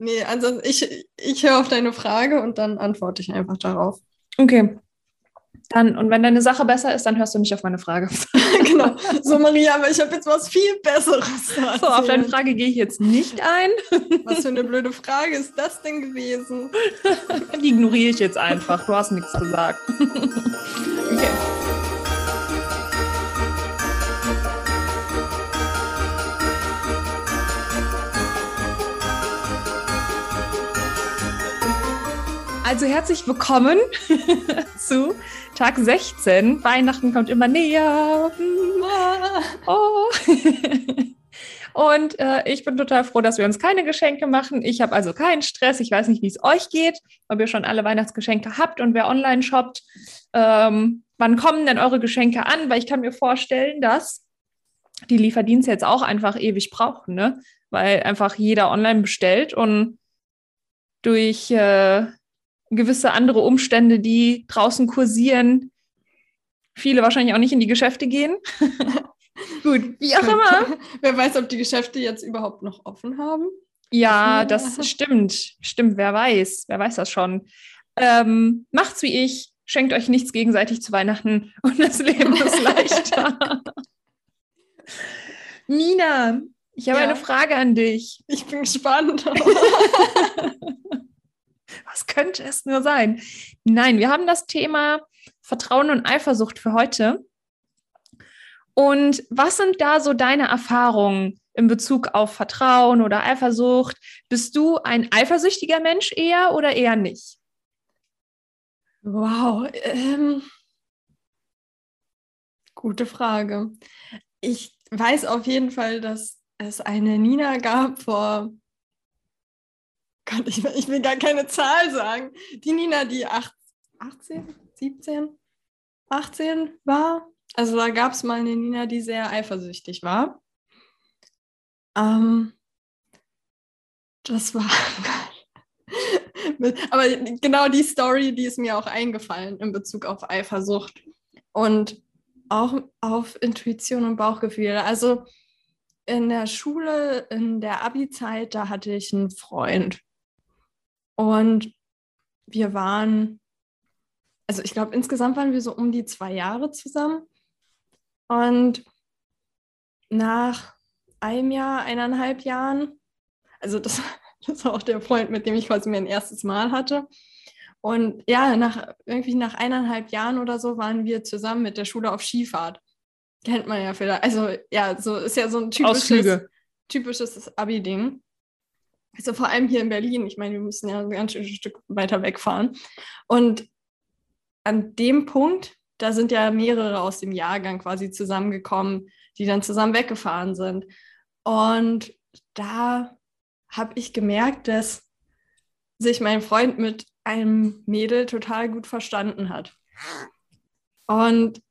nee, also ich, ich höre auf deine Frage und dann antworte ich einfach darauf. Okay. Dann, und wenn deine Sache besser ist, dann hörst du nicht auf meine Frage. genau. So, Maria, aber ich habe jetzt was viel Besseres. So, auf deine Frage gehe ich jetzt nicht ein. Was für eine blöde Frage ist das denn gewesen? Die ignoriere ich jetzt einfach. Du hast nichts gesagt. okay. Also herzlich willkommen zu Tag 16. Weihnachten kommt immer näher. Oh. Und äh, ich bin total froh, dass wir uns keine Geschenke machen. Ich habe also keinen Stress. Ich weiß nicht, wie es euch geht, ob ihr schon alle Weihnachtsgeschenke habt und wer online shoppt. Ähm, wann kommen denn eure Geschenke an? Weil ich kann mir vorstellen, dass die Lieferdienste jetzt auch einfach ewig brauchen, ne? Weil einfach jeder online bestellt und durch äh, gewisse andere Umstände, die draußen kursieren, viele wahrscheinlich auch nicht in die Geschäfte gehen. Gut, wie auch immer. Wer weiß, ob die Geschäfte jetzt überhaupt noch offen haben? Ja, das stimmt. Stimmt, wer weiß. Wer weiß das schon. Ähm, macht's wie ich. Schenkt euch nichts gegenseitig zu Weihnachten und das Leben ist leichter. Nina, ich habe ja. eine Frage an dich. Ich bin gespannt. Was könnte es nur sein? Nein, wir haben das Thema Vertrauen und Eifersucht für heute. Und was sind da so deine Erfahrungen in Bezug auf Vertrauen oder Eifersucht? Bist du ein eifersüchtiger Mensch eher oder eher nicht? Wow, ähm, gute Frage. Ich weiß auf jeden Fall, dass es eine Nina gab vor Gott, ich, ich, will gar keine Zahl sagen. Die Nina, die 18, 17, 18 war. Also da gab es mal eine Nina, die sehr eifersüchtig war. Ähm, das war. Aber genau die Story, die ist mir auch eingefallen in Bezug auf Eifersucht und auch auf Intuition und Bauchgefühl. Also in der Schule, in der Abi-Zeit, da hatte ich einen Freund. Und wir waren, also ich glaube, insgesamt waren wir so um die zwei Jahre zusammen. Und nach einem Jahr, eineinhalb Jahren, also das, das war auch der Freund, mit dem ich quasi mein erstes Mal hatte. Und ja, nach irgendwie nach eineinhalb Jahren oder so waren wir zusammen mit der Schule auf Skifahrt. Kennt man ja vielleicht. Also ja, so ist ja so ein typisches, typisches Abi-Ding. Also vor allem hier in Berlin. Ich meine, wir müssen ja ein ganz schönes Stück weiter wegfahren. Und an dem Punkt, da sind ja mehrere aus dem Jahrgang quasi zusammengekommen, die dann zusammen weggefahren sind. Und da habe ich gemerkt, dass sich mein Freund mit einem Mädel total gut verstanden hat. Und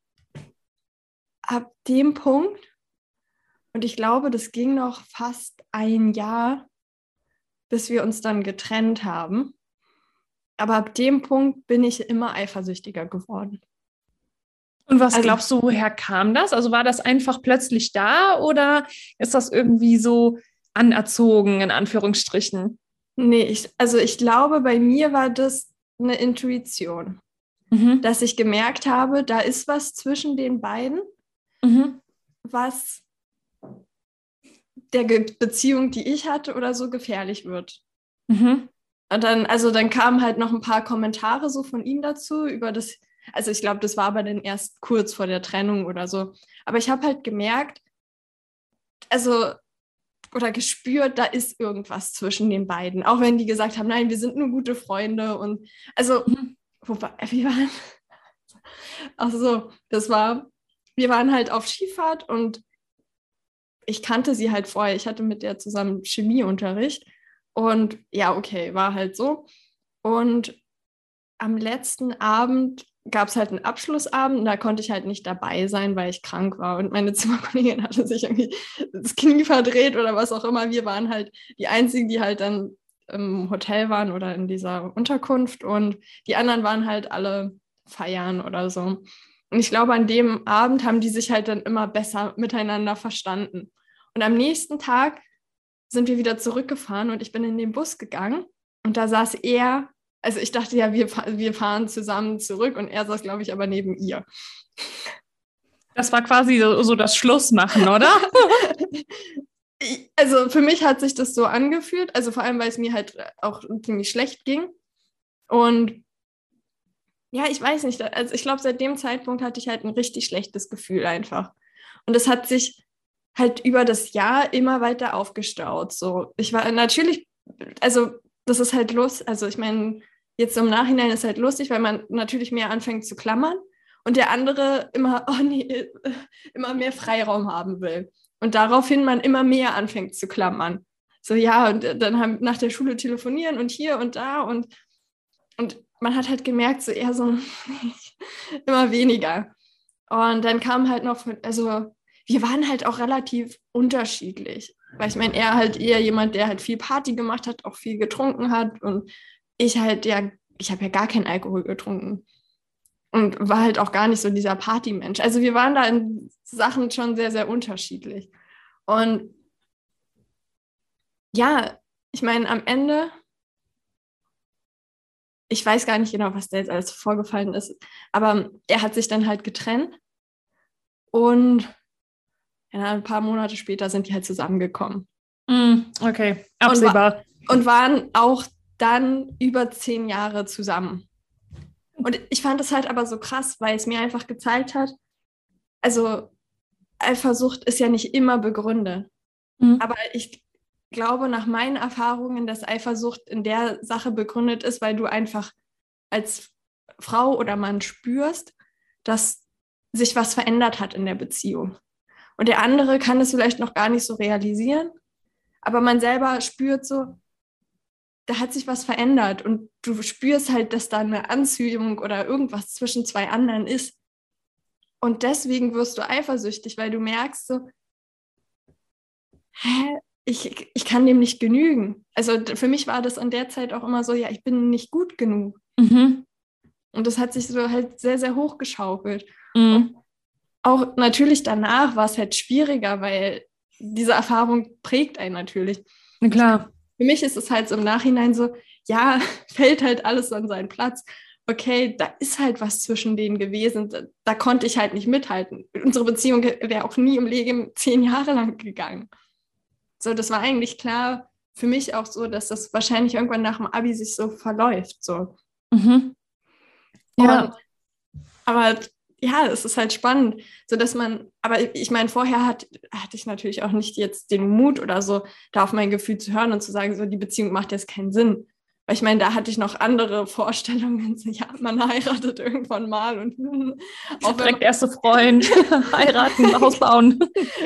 ab dem Punkt, und ich glaube, das ging noch fast ein Jahr, bis wir uns dann getrennt haben. Aber ab dem Punkt bin ich immer eifersüchtiger geworden. Und was also, glaubst du, woher kam das? Also war das einfach plötzlich da oder ist das irgendwie so anerzogen, in Anführungsstrichen? Nee, ich, also ich glaube, bei mir war das eine Intuition, mhm. dass ich gemerkt habe, da ist was zwischen den beiden, mhm. was der Beziehung, die ich hatte oder so, gefährlich wird. Mhm. Und dann, also dann kamen halt noch ein paar Kommentare so von ihm dazu über das, also ich glaube, das war aber dann erst kurz vor der Trennung oder so. Aber ich habe halt gemerkt, also oder gespürt, da ist irgendwas zwischen den beiden. Auch wenn die gesagt haben, nein, wir sind nur gute Freunde und also, mhm. wobei, wir waren, also das war, wir waren halt auf Skifahrt und ich kannte sie halt vorher. Ich hatte mit der zusammen Chemieunterricht. Und ja, okay, war halt so. Und am letzten Abend gab es halt einen Abschlussabend da konnte ich halt nicht dabei sein, weil ich krank war. Und meine Zimmerkollegin hatte sich irgendwie das Knie verdreht oder was auch immer. Wir waren halt die Einzigen, die halt dann im Hotel waren oder in dieser Unterkunft. Und die anderen waren halt alle feiern oder so. Und ich glaube, an dem Abend haben die sich halt dann immer besser miteinander verstanden. Und am nächsten Tag sind wir wieder zurückgefahren und ich bin in den Bus gegangen und da saß er, also ich dachte ja, wir, wir fahren zusammen zurück und er saß, glaube ich, aber neben ihr. Das war quasi so, so das Schlussmachen, oder? also für mich hat sich das so angefühlt, also vor allem, weil es mir halt auch ziemlich schlecht ging. Und ja, ich weiß nicht, also ich glaube, seit dem Zeitpunkt hatte ich halt ein richtig schlechtes Gefühl einfach. Und es hat sich halt über das Jahr immer weiter aufgestaut. So, ich war natürlich, also das ist halt los, also ich meine, jetzt im Nachhinein ist halt lustig, weil man natürlich mehr anfängt zu klammern und der andere immer, oh nee, immer mehr Freiraum haben will. Und daraufhin man immer mehr anfängt zu klammern. So, ja, und dann haben nach der Schule telefonieren und hier und da und, und man hat halt gemerkt, so eher so immer weniger. Und dann kam halt noch, also wir waren halt auch relativ unterschiedlich. Weil ich meine, er halt eher jemand, der halt viel Party gemacht hat, auch viel getrunken hat. Und ich halt, ja, ich habe ja gar keinen Alkohol getrunken. Und war halt auch gar nicht so dieser Partymensch. Also wir waren da in Sachen schon sehr, sehr unterschiedlich. Und ja, ich meine, am Ende, ich weiß gar nicht genau, was da jetzt alles vorgefallen ist, aber er hat sich dann halt getrennt. Und ja, ein paar Monate später sind die halt zusammengekommen. Mm, okay, absehbar. Und, wa und waren auch dann über zehn Jahre zusammen. Und ich fand es halt aber so krass, weil es mir einfach gezeigt hat, also Eifersucht ist ja nicht immer begründet. Mhm. Aber ich glaube nach meinen Erfahrungen, dass Eifersucht in der Sache begründet ist, weil du einfach als Frau oder Mann spürst, dass sich was verändert hat in der Beziehung. Und der andere kann es vielleicht noch gar nicht so realisieren, aber man selber spürt so, da hat sich was verändert und du spürst halt, dass da eine Anziehung oder irgendwas zwischen zwei anderen ist. Und deswegen wirst du eifersüchtig, weil du merkst so, hä, ich, ich kann dem nicht genügen. Also für mich war das an der Zeit auch immer so, ja, ich bin nicht gut genug. Mhm. Und das hat sich so halt sehr, sehr hochgeschaukelt. Mhm. Und auch natürlich danach war es halt schwieriger, weil diese Erfahrung prägt einen natürlich. Na klar. Für mich ist es halt so im Nachhinein so, ja, fällt halt alles an seinen Platz. Okay, da ist halt was zwischen denen gewesen. Da, da konnte ich halt nicht mithalten. Unsere Beziehung wäre auch nie im Leben zehn Jahre lang gegangen. So, das war eigentlich klar für mich auch so, dass das wahrscheinlich irgendwann nach dem Abi sich so verläuft. So. Mhm. Ja. Und, aber ja, es ist halt spannend, so dass man, aber ich meine, vorher hat, hatte ich natürlich auch nicht jetzt den Mut oder so, da auf mein Gefühl zu hören und zu sagen, so die Beziehung macht jetzt keinen Sinn. Weil ich meine, da hatte ich noch andere Vorstellungen, so, ja, man heiratet irgendwann mal und auch direkt erste Freund, heiraten, Haus bauen.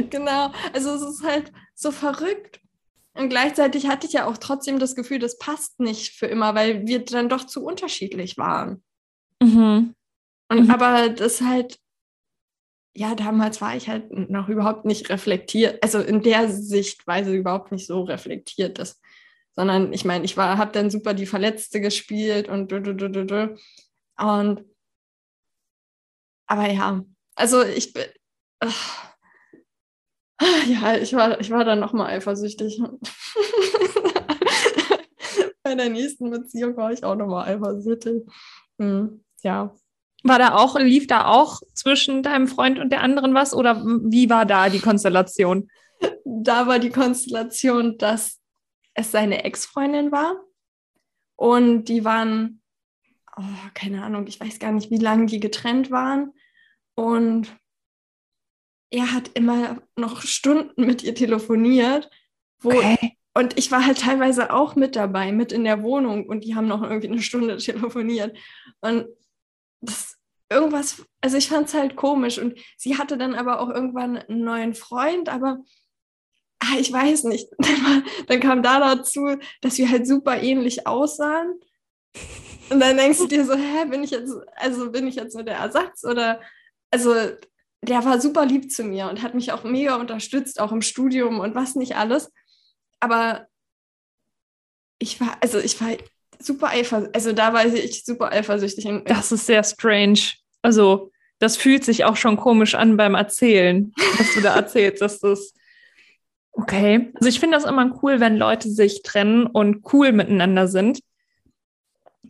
genau, also es ist halt so verrückt. Und gleichzeitig hatte ich ja auch trotzdem das Gefühl, das passt nicht für immer, weil wir dann doch zu unterschiedlich waren. Mhm. Und mhm. aber das halt, ja, damals war ich halt noch überhaupt nicht reflektiert, also in der Sichtweise überhaupt nicht so reflektiert, dass, sondern ich meine, ich war, habe dann super die Verletzte gespielt und du, du, du, du, du. und aber ja, also ich bin, ja, ich war, ich war dann nochmal eifersüchtig. Bei der nächsten Beziehung war ich auch nochmal eifersüchtig. Hm, ja, war da auch, lief da auch zwischen deinem Freund und der anderen was oder wie war da die Konstellation? Da war die Konstellation, dass es seine Ex-Freundin war und die waren, oh, keine Ahnung, ich weiß gar nicht, wie lange die getrennt waren und er hat immer noch Stunden mit ihr telefoniert, wo okay. und ich war halt teilweise auch mit dabei, mit in der Wohnung und die haben noch irgendwie eine Stunde telefoniert und das irgendwas, also ich fand es halt komisch und sie hatte dann aber auch irgendwann einen neuen Freund, aber ah, ich weiß nicht. Dann, dann kam da dazu, dass wir halt super ähnlich aussahen. Und dann denkst du dir so, hä, bin ich jetzt, also bin ich jetzt nur der Ersatz oder, also der war super lieb zu mir und hat mich auch mega unterstützt, auch im Studium und was nicht alles. Aber ich war, also ich war super eifersüchtig, also da war ich super eifersüchtig. Das ist sehr strange. Also, das fühlt sich auch schon komisch an beim Erzählen, was du da erzählst, dass das Okay. Also ich finde das immer cool, wenn Leute sich trennen und cool miteinander sind.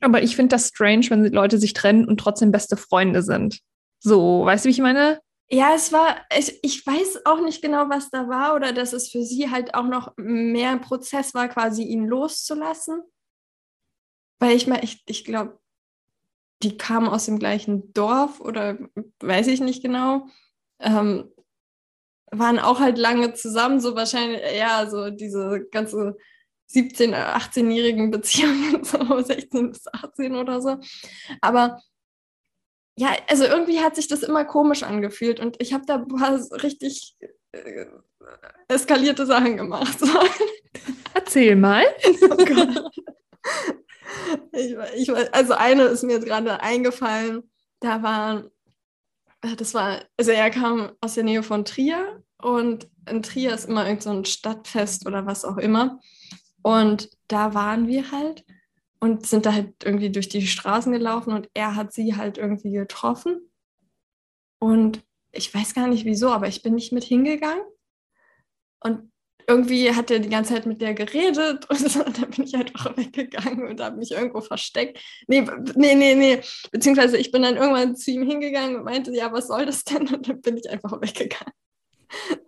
Aber ich finde das strange, wenn Leute sich trennen und trotzdem beste Freunde sind. So, weißt du, wie ich meine? Ja, es war, ich, ich weiß auch nicht genau, was da war oder dass es für sie halt auch noch mehr ein Prozess war, quasi ihn loszulassen. Weil ich mal, ich, ich glaube, die kamen aus dem gleichen Dorf oder weiß ich nicht genau. Ähm, waren auch halt lange zusammen, so wahrscheinlich, ja, so diese ganze 17-, 18-jährigen Beziehungen, so 16 bis 18 oder so. Aber ja, also irgendwie hat sich das immer komisch angefühlt und ich habe da richtig äh, eskalierte Sachen gemacht. So. Erzähl mal. Oh ich, ich, also eine ist mir jetzt gerade eingefallen, da war, äh, das war, also er kam aus der Nähe von Trier und in Trier ist immer irgend so ein Stadtfest oder was auch immer. Und da waren wir halt und sind da halt irgendwie durch die Straßen gelaufen und er hat sie halt irgendwie getroffen. Und ich weiß gar nicht wieso, aber ich bin nicht mit hingegangen. Und irgendwie hat er die ganze Zeit mit der geredet und, und dann bin ich halt auch weggegangen und habe mich irgendwo versteckt. Nee, nee, nee, nee. Beziehungsweise ich bin dann irgendwann zu ihm hingegangen und meinte, ja, was soll das denn? Und dann bin ich einfach weggegangen.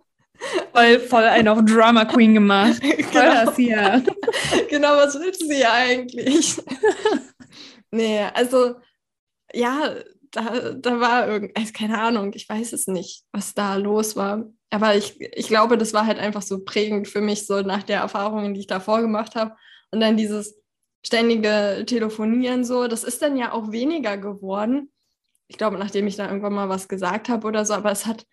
Voll, voll einen auf Drama Queen gemacht. Voll genau. das hier. genau, was willst du hier eigentlich? nee, also ja, da, da war irgend, also keine Ahnung, ich weiß es nicht, was da los war. Aber ich, ich glaube, das war halt einfach so prägend für mich, so nach der Erfahrungen, die ich davor gemacht habe. Und dann dieses ständige Telefonieren so, das ist dann ja auch weniger geworden. Ich glaube, nachdem ich da irgendwann mal was gesagt habe oder so, aber es hat,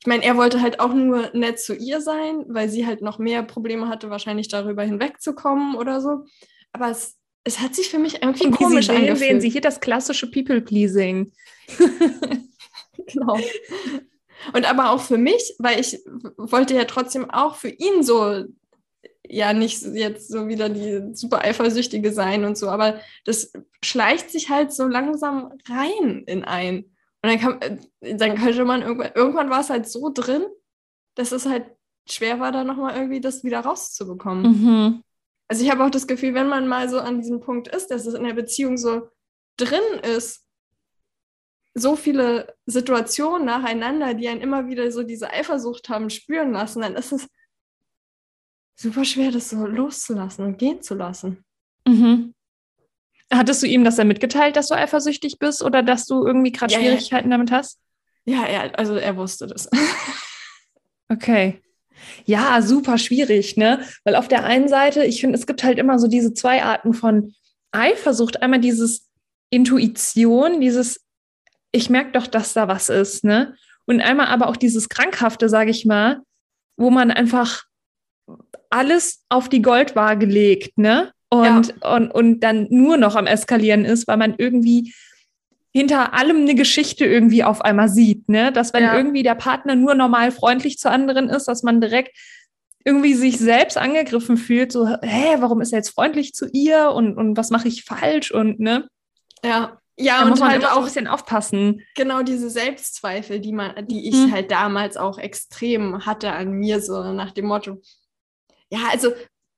ich meine, er wollte halt auch nur nett zu ihr sein, weil sie halt noch mehr Probleme hatte, wahrscheinlich darüber hinwegzukommen oder so. Aber es, es hat sich für mich irgendwie Und komisch sie angefühlt. Sehen Sie hier das klassische People-Pleasing. genau. Und aber auch für mich, weil ich wollte ja trotzdem auch für ihn so, ja, nicht jetzt so wieder die super Eifersüchtige sein und so, aber das schleicht sich halt so langsam rein in ein. Und dann, kann, äh, dann könnte man irgendwann, irgendwann war es halt so drin, dass es halt schwer war, da nochmal irgendwie das wieder rauszubekommen. Mhm. Also ich habe auch das Gefühl, wenn man mal so an diesem Punkt ist, dass es in der Beziehung so drin ist, so viele Situationen nacheinander, die einen immer wieder so diese Eifersucht haben spüren lassen, dann ist es super schwer, das so loszulassen und gehen zu lassen. Mhm. Hattest du ihm das dann mitgeteilt, dass du eifersüchtig bist oder dass du irgendwie gerade ja, Schwierigkeiten ja. damit hast? Ja, er, also er wusste das. okay. Ja, super schwierig, ne? Weil auf der einen Seite, ich finde, es gibt halt immer so diese zwei Arten von Eifersucht. Einmal dieses Intuition, dieses, ich merke doch, dass da was ist, ne? Und einmal aber auch dieses Krankhafte, sage ich mal, wo man einfach alles auf die Goldwaage legt, ne? und, ja. und, und dann nur noch am Eskalieren ist, weil man irgendwie hinter allem eine Geschichte irgendwie auf einmal sieht, ne? Dass wenn ja. irgendwie der Partner nur normal freundlich zu anderen ist, dass man direkt irgendwie sich selbst angegriffen fühlt, so, hä, warum ist er jetzt freundlich zu ihr und, und was mache ich falsch und ne? Ja. Ja, da und muss man halt auch ein bisschen aufpassen. Genau diese Selbstzweifel, die man, die ich mhm. halt damals auch extrem hatte an mir, so nach dem Motto, ja, also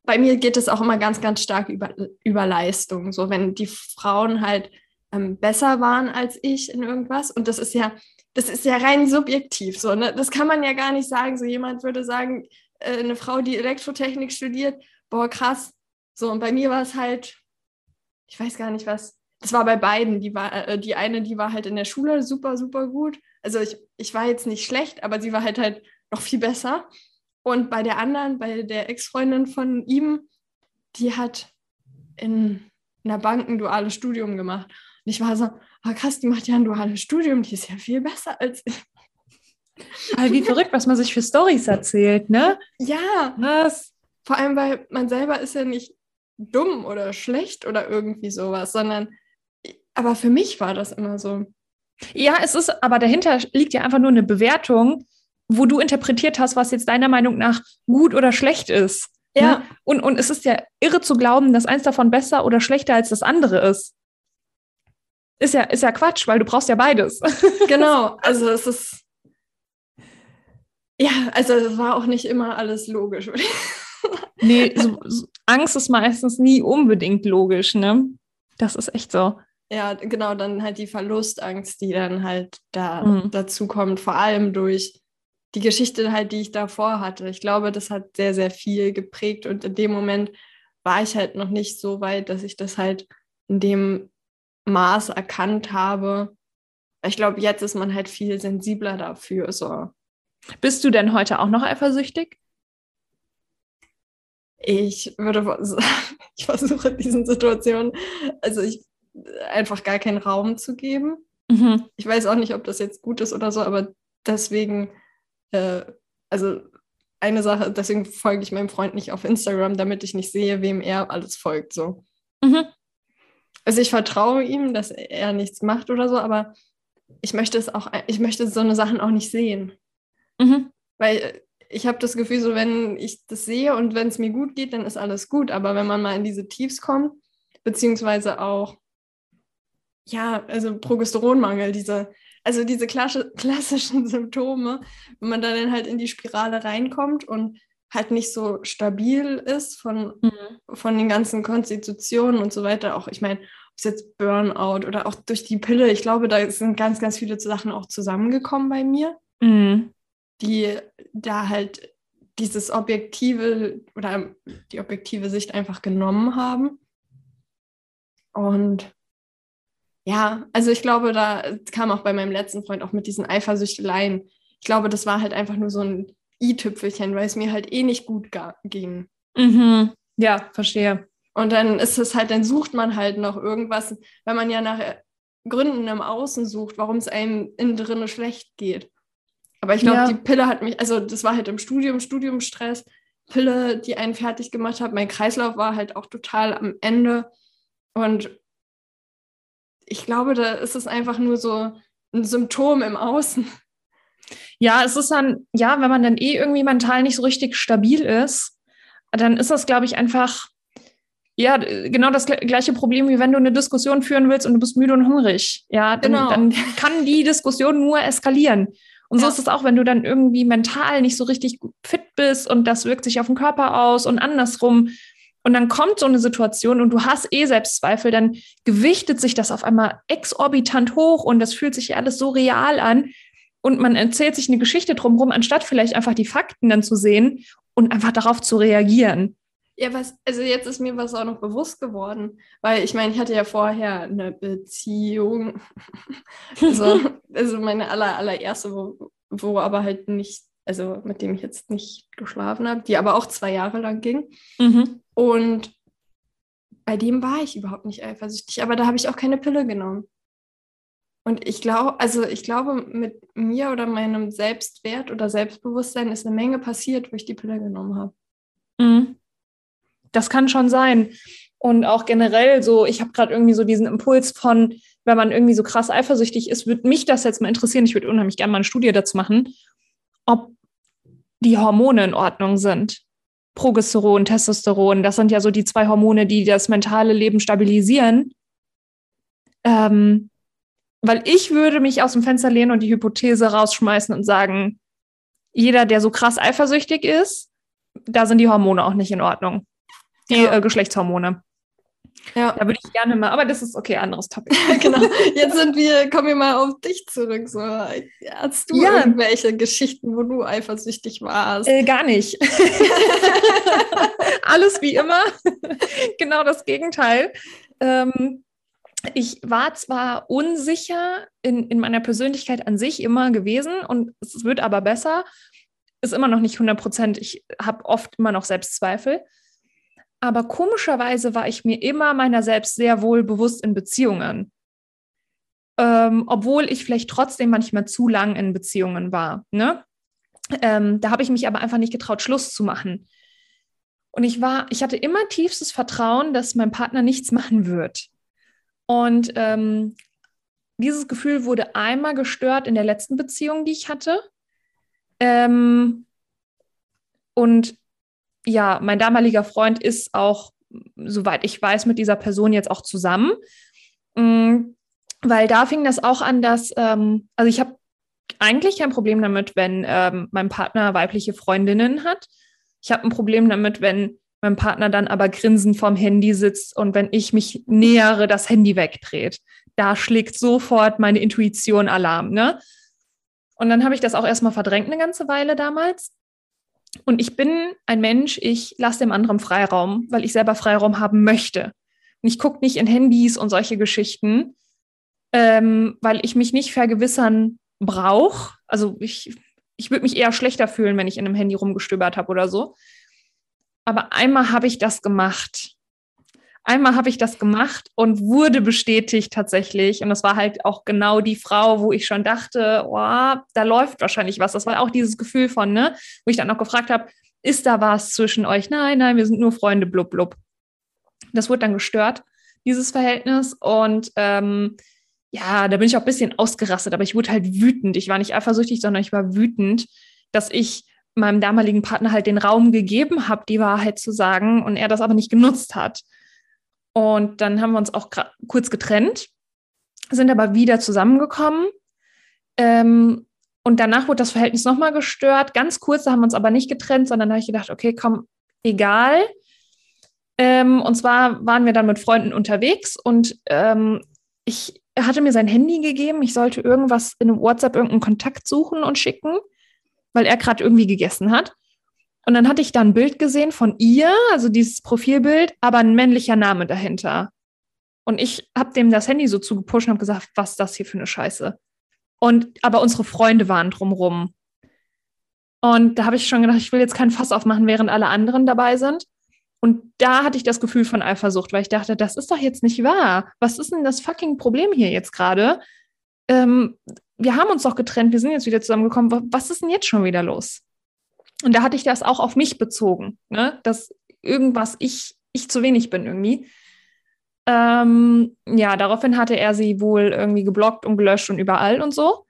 bei mir geht es auch immer ganz, ganz stark über, über Leistung. So, wenn die Frauen halt ähm, besser waren als ich in irgendwas. Und das ist ja, das ist ja rein subjektiv. So, ne? Das kann man ja gar nicht sagen. So jemand würde sagen, äh, eine Frau, die Elektrotechnik studiert, boah, krass. So, und bei mir war es halt, ich weiß gar nicht was. Das war bei beiden. Die, war, äh, die eine, die war halt in der Schule super, super gut. Also ich, ich war jetzt nicht schlecht, aber sie war halt halt noch viel besser. Und bei der anderen, bei der Ex-Freundin von ihm, die hat in einer Bank ein duales Studium gemacht. Und ich war so, oh krass, die macht ja ein duales Studium, die ist ja viel besser als ich. Aber wie verrückt, was man sich für Stories erzählt, ne? Ja. Was? Vor allem, weil man selber ist ja nicht dumm oder schlecht oder irgendwie sowas, sondern aber für mich war das immer so. Ja, es ist, aber dahinter liegt ja einfach nur eine Bewertung, wo du interpretiert hast, was jetzt deiner Meinung nach gut oder schlecht ist. Ja. Ne? Und, und es ist ja irre zu glauben, dass eins davon besser oder schlechter als das andere ist. Ist ja, ist ja Quatsch, weil du brauchst ja beides. Genau, also es ist. Ja, also es war auch nicht immer alles logisch. nee, so, so, Angst ist meistens nie unbedingt logisch, ne? Das ist echt so. Ja, genau, dann halt die Verlustangst, die dann halt da mhm. dazu kommt, vor allem durch die Geschichte halt, die ich davor hatte. Ich glaube, das hat sehr, sehr viel geprägt und in dem Moment war ich halt noch nicht so weit, dass ich das halt in dem Maß erkannt habe. Ich glaube, jetzt ist man halt viel sensibler dafür. So. Bist du denn heute auch noch eifersüchtig? Ich würde ich versuche diesen Situationen, also ich einfach gar keinen Raum zu geben. Mhm. Ich weiß auch nicht, ob das jetzt gut ist oder so, aber deswegen, äh, also eine Sache, deswegen folge ich meinem Freund nicht auf Instagram, damit ich nicht sehe, wem er alles folgt. So. Mhm. Also ich vertraue ihm, dass er nichts macht oder so, aber ich möchte es auch, ich möchte so eine Sachen auch nicht sehen. Mhm. Weil ich habe das Gefühl, so wenn ich das sehe und wenn es mir gut geht, dann ist alles gut. Aber wenn man mal in diese Tiefs kommt, beziehungsweise auch, ja, also Progesteronmangel, diese, also diese klassischen Symptome, wenn man da dann halt in die Spirale reinkommt und halt nicht so stabil ist von, mhm. von den ganzen Konstitutionen und so weiter. Auch, ich meine, ob es jetzt Burnout oder auch durch die Pille, ich glaube, da sind ganz, ganz viele Sachen auch zusammengekommen bei mir. Mhm die da halt dieses objektive oder die objektive Sicht einfach genommen haben. Und ja, also ich glaube, da kam auch bei meinem letzten Freund auch mit diesen Eifersüchteleien. Ich glaube, das war halt einfach nur so ein i-Tüpfelchen, weil es mir halt eh nicht gut ging. Mhm. Ja, verstehe. Und dann ist es halt, dann sucht man halt noch irgendwas, wenn man ja nach Gründen im Außen sucht, warum es einem innen drin schlecht geht. Aber ich glaube, ja. die Pille hat mich, also das war halt im Studium, Studiumstress, Pille, die einen fertig gemacht hat. Mein Kreislauf war halt auch total am Ende. Und ich glaube, da ist es einfach nur so ein Symptom im Außen. Ja, es ist dann, ja, wenn man dann eh irgendwie mental nicht so richtig stabil ist, dann ist das, glaube ich, einfach, ja, genau das gleiche Problem, wie wenn du eine Diskussion führen willst und du bist müde und hungrig. Ja, dann, genau. dann kann die Diskussion nur eskalieren. Und so ja. ist es auch, wenn du dann irgendwie mental nicht so richtig fit bist und das wirkt sich auf den Körper aus und andersrum. Und dann kommt so eine Situation und du hast eh Selbstzweifel, dann gewichtet sich das auf einmal exorbitant hoch und das fühlt sich alles so real an. Und man erzählt sich eine Geschichte drumherum, anstatt vielleicht einfach die Fakten dann zu sehen und einfach darauf zu reagieren. Ja, was, also jetzt ist mir was auch noch bewusst geworden, weil ich meine, ich hatte ja vorher eine Beziehung, also, also meine aller, allererste, wo, wo aber halt nicht, also mit dem ich jetzt nicht geschlafen habe, die aber auch zwei Jahre lang ging. Mhm. Und bei dem war ich überhaupt nicht eifersüchtig, aber da habe ich auch keine Pille genommen. Und ich glaube, also ich glaube, mit mir oder meinem Selbstwert oder Selbstbewusstsein ist eine Menge passiert, wo ich die Pille genommen habe. Mhm das kann schon sein. Und auch generell so, ich habe gerade irgendwie so diesen Impuls von, wenn man irgendwie so krass eifersüchtig ist, würde mich das jetzt mal interessieren. Ich würde unheimlich gerne mal eine Studie dazu machen, ob die Hormone in Ordnung sind. Progesteron, Testosteron, das sind ja so die zwei Hormone, die das mentale Leben stabilisieren. Ähm, weil ich würde mich aus dem Fenster lehnen und die Hypothese rausschmeißen und sagen, jeder, der so krass eifersüchtig ist, da sind die Hormone auch nicht in Ordnung die ja. äh, Geschlechtshormone. Ja. Da würde ich gerne mal, aber das ist okay, anderes Topic. genau. Jetzt sind wir, kommen wir mal auf dich zurück. So, hast du ja. irgendwelche Geschichten, wo du eifersüchtig warst? Äh, gar nicht. Alles wie immer. genau das Gegenteil. Ähm, ich war zwar unsicher in, in meiner Persönlichkeit an sich immer gewesen und es wird aber besser. Ist immer noch nicht 100 Prozent. Ich habe oft immer noch Selbstzweifel. Aber komischerweise war ich mir immer meiner selbst sehr wohl bewusst in Beziehungen. Ähm, obwohl ich vielleicht trotzdem manchmal zu lang in Beziehungen war. Ne? Ähm, da habe ich mich aber einfach nicht getraut, Schluss zu machen. Und ich war, ich hatte immer tiefstes Vertrauen, dass mein Partner nichts machen wird. Und ähm, dieses Gefühl wurde einmal gestört in der letzten Beziehung, die ich hatte. Ähm, und ja, mein damaliger Freund ist auch, soweit ich weiß, mit dieser Person jetzt auch zusammen. Mhm, weil da fing das auch an, dass, ähm, also ich habe eigentlich kein Problem damit, wenn ähm, mein Partner weibliche Freundinnen hat. Ich habe ein Problem damit, wenn mein Partner dann aber grinsend vorm Handy sitzt und wenn ich mich nähere, das Handy wegdreht. Da schlägt sofort meine Intuition Alarm, ne? Und dann habe ich das auch erstmal verdrängt eine ganze Weile damals. Und ich bin ein Mensch, ich lasse dem anderen Freiraum, weil ich selber Freiraum haben möchte. Und ich gucke nicht in Handys und solche Geschichten, ähm, weil ich mich nicht vergewissern brauche. Also ich, ich würde mich eher schlechter fühlen, wenn ich in einem Handy rumgestöbert habe oder so. Aber einmal habe ich das gemacht. Einmal habe ich das gemacht und wurde bestätigt tatsächlich. Und das war halt auch genau die Frau, wo ich schon dachte, oh, da läuft wahrscheinlich was. Das war auch dieses Gefühl von, ne, wo ich dann noch gefragt habe, ist da was zwischen euch? Nein, nein, wir sind nur Freunde, blub, blub. Das wurde dann gestört, dieses Verhältnis. Und ähm, ja, da bin ich auch ein bisschen ausgerastet, aber ich wurde halt wütend. Ich war nicht eifersüchtig, sondern ich war wütend, dass ich meinem damaligen Partner halt den Raum gegeben habe, die Wahrheit zu sagen und er das aber nicht genutzt hat. Und dann haben wir uns auch kurz getrennt, sind aber wieder zusammengekommen. Ähm, und danach wurde das Verhältnis nochmal gestört. Ganz kurz, da haben wir uns aber nicht getrennt, sondern da habe ich gedacht, okay, komm, egal. Ähm, und zwar waren wir dann mit Freunden unterwegs und ähm, ich hatte mir sein Handy gegeben. Ich sollte irgendwas in WhatsApp, irgendeinen Kontakt suchen und schicken weil er gerade irgendwie gegessen hat. Und dann hatte ich da ein Bild gesehen von ihr, also dieses Profilbild, aber ein männlicher Name dahinter. Und ich habe dem das Handy so zugepusht und habe gesagt, was ist das hier für eine Scheiße? Und aber unsere Freunde waren drumrum. Und da habe ich schon gedacht, ich will jetzt kein Fass aufmachen, während alle anderen dabei sind. Und da hatte ich das Gefühl von Eifersucht, weil ich dachte, das ist doch jetzt nicht wahr. Was ist denn das fucking Problem hier jetzt gerade? Ähm, wir haben uns doch getrennt, wir sind jetzt wieder zusammengekommen, was ist denn jetzt schon wieder los? Und da hatte ich das auch auf mich bezogen, ne? dass irgendwas ich, ich zu wenig bin irgendwie. Ähm, ja, daraufhin hatte er sie wohl irgendwie geblockt und gelöscht und überall und so.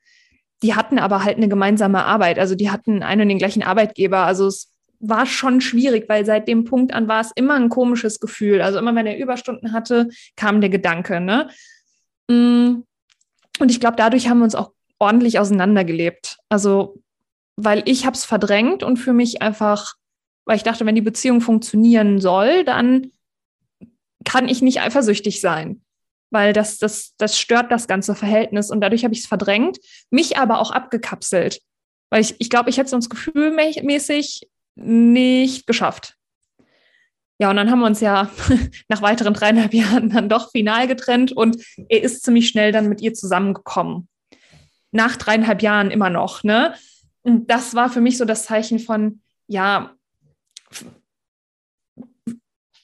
Die hatten aber halt eine gemeinsame Arbeit, also die hatten einen und den gleichen Arbeitgeber. Also es war schon schwierig, weil seit dem Punkt an war es immer ein komisches Gefühl. Also immer wenn er Überstunden hatte, kam der Gedanke, ne? Mm. Und ich glaube, dadurch haben wir uns auch ordentlich auseinandergelebt. Also, weil ich habe es verdrängt und für mich einfach, weil ich dachte, wenn die Beziehung funktionieren soll, dann kann ich nicht eifersüchtig sein, weil das, das, das stört das ganze Verhältnis und dadurch habe ich es verdrängt, mich aber auch abgekapselt, weil ich, ich glaube, ich hätte es uns gefühlmäßig nicht geschafft. Ja, und dann haben wir uns ja nach weiteren dreieinhalb Jahren dann doch final getrennt und er ist ziemlich schnell dann mit ihr zusammengekommen nach dreieinhalb Jahren immer noch. Ne? Und das war für mich so das Zeichen von, ja,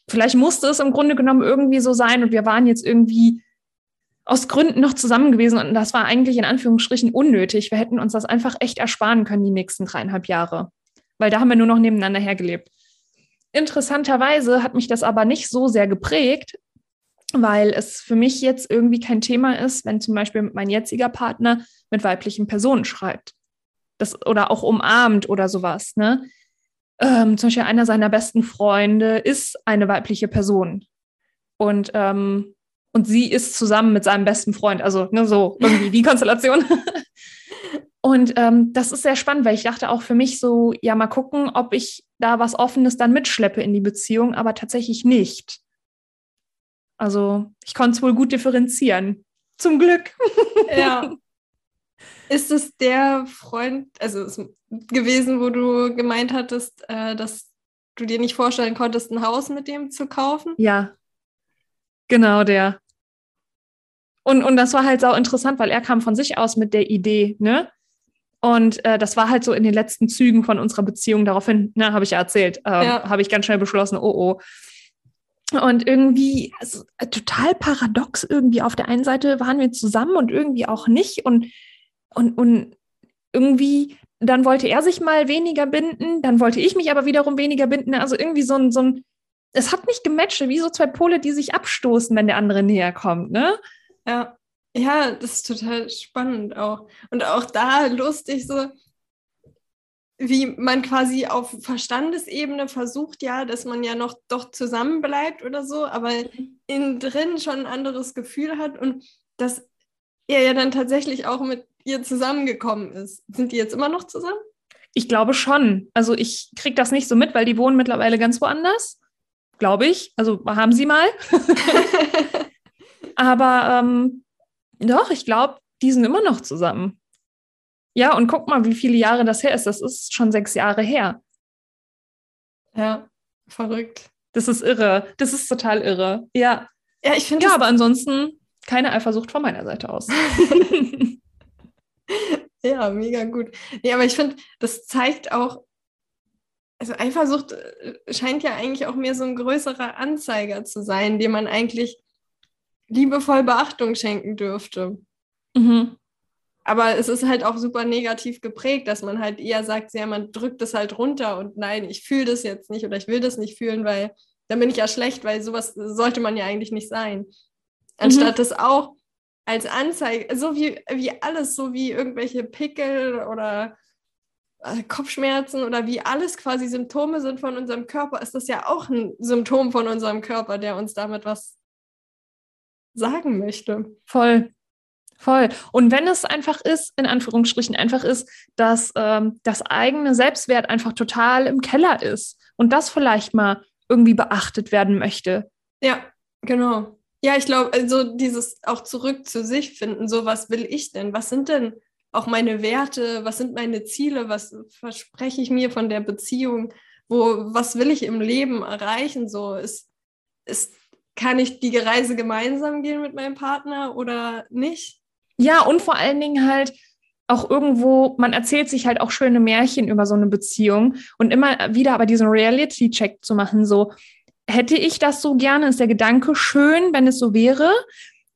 vielleicht musste es im Grunde genommen irgendwie so sein und wir waren jetzt irgendwie aus Gründen noch zusammen gewesen und das war eigentlich in Anführungsstrichen unnötig. Wir hätten uns das einfach echt ersparen können, die nächsten dreieinhalb Jahre, weil da haben wir nur noch nebeneinander hergelebt. Interessanterweise hat mich das aber nicht so sehr geprägt, weil es für mich jetzt irgendwie kein Thema ist, wenn zum Beispiel mein jetziger Partner mit weiblichen Personen schreibt. Das, oder auch umarmt oder sowas. Ne? Ähm, zum Beispiel einer seiner besten Freunde ist eine weibliche Person. Und, ähm, und sie ist zusammen mit seinem besten Freund. Also ne, so irgendwie die Konstellation. und ähm, das ist sehr spannend, weil ich dachte auch für mich so, ja, mal gucken, ob ich da was Offenes dann mitschleppe in die Beziehung, aber tatsächlich nicht. Also ich konnte es wohl gut differenzieren. Zum Glück. Ja. Ist es der Freund, also gewesen, wo du gemeint hattest, äh, dass du dir nicht vorstellen konntest, ein Haus mit dem zu kaufen? Ja, genau der. Und, und das war halt sau interessant, weil er kam von sich aus mit der Idee, ne? Und äh, das war halt so in den letzten Zügen von unserer Beziehung. Daraufhin, ne, habe ich ja erzählt, äh, ja. habe ich ganz schnell beschlossen, oh oh. Und irgendwie also, total paradox irgendwie. Auf der einen Seite waren wir zusammen und irgendwie auch nicht. Und und, und irgendwie, dann wollte er sich mal weniger binden, dann wollte ich mich aber wiederum weniger binden. Also irgendwie so ein, so ein, es hat nicht gematcht, wie so zwei Pole, die sich abstoßen, wenn der andere näher kommt, ne? Ja. Ja, das ist total spannend auch. Und auch da lustig so, wie man quasi auf Verstandesebene versucht, ja, dass man ja noch doch zusammenbleibt oder so, aber innen drin schon ein anderes Gefühl hat und dass er ja dann tatsächlich auch mit ihr zusammengekommen ist. Sind die jetzt immer noch zusammen? Ich glaube schon. Also ich kriege das nicht so mit, weil die wohnen mittlerweile ganz woanders. Glaube ich. Also haben sie mal. Aber ähm, doch, ich glaube, die sind immer noch zusammen. Ja, und guck mal, wie viele Jahre das her ist. Das ist schon sechs Jahre her. Ja, verrückt. Das ist irre. Das ist total irre. Ja. Ja, ich finde. Ja, aber ansonsten keine Eifersucht von meiner Seite aus. ja, mega gut. Nee, aber ich finde, das zeigt auch, also Eifersucht äh, scheint ja eigentlich auch mehr so ein größerer Anzeiger zu sein, dem man eigentlich liebevoll Beachtung schenken dürfte. Mhm. Aber es ist halt auch super negativ geprägt, dass man halt eher sagt, ja, man drückt es halt runter und nein, ich fühle das jetzt nicht oder ich will das nicht fühlen, weil dann bin ich ja schlecht, weil sowas sollte man ja eigentlich nicht sein. Anstatt mhm. das auch als Anzeige, so wie, wie alles, so wie irgendwelche Pickel oder äh, Kopfschmerzen oder wie alles quasi Symptome sind von unserem Körper, ist das ja auch ein Symptom von unserem Körper, der uns damit was sagen möchte. Voll. Voll. Und wenn es einfach ist, in Anführungsstrichen einfach ist, dass ähm, das eigene Selbstwert einfach total im Keller ist und das vielleicht mal irgendwie beachtet werden möchte. Ja, genau. Ja, ich glaube, also dieses auch zurück zu sich finden, so was will ich denn? Was sind denn auch meine Werte? Was sind meine Ziele? Was verspreche ich mir von der Beziehung? Wo, was will ich im Leben erreichen? So ist, ist, kann ich die Reise gemeinsam gehen mit meinem Partner oder nicht? Ja, und vor allen Dingen halt auch irgendwo, man erzählt sich halt auch schöne Märchen über so eine Beziehung und immer wieder aber diesen Reality-Check zu machen, so, hätte ich das so gerne? Ist der Gedanke schön, wenn es so wäre?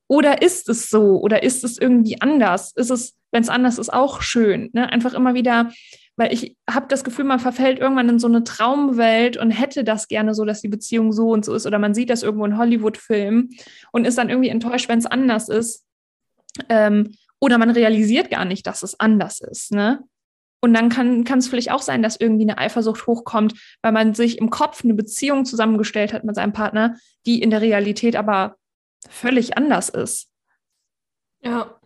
Oder ist es so? Oder ist es irgendwie anders? Ist es, wenn es anders ist, auch schön? Ne? Einfach immer wieder, weil ich habe das Gefühl, man verfällt irgendwann in so eine Traumwelt und hätte das gerne so, dass die Beziehung so und so ist. Oder man sieht das irgendwo in Hollywood-Filmen und ist dann irgendwie enttäuscht, wenn es anders ist. Ähm, oder man realisiert gar nicht, dass es anders ist. Ne? Und dann kann es vielleicht auch sein, dass irgendwie eine Eifersucht hochkommt, weil man sich im Kopf eine Beziehung zusammengestellt hat mit seinem Partner, die in der Realität aber völlig anders ist. Ja.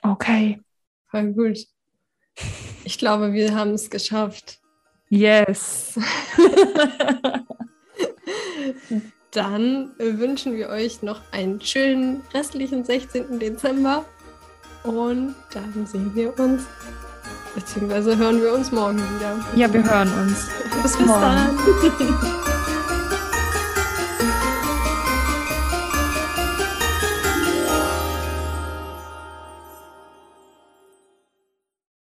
Okay. Voll gut. Ich glaube, wir haben es geschafft. Yes. Dann wünschen wir euch noch einen schönen restlichen 16. Dezember. Und dann sehen wir uns, beziehungsweise hören wir uns morgen wieder. Ja, wir hören uns. Bis, Bis morgen. Dann.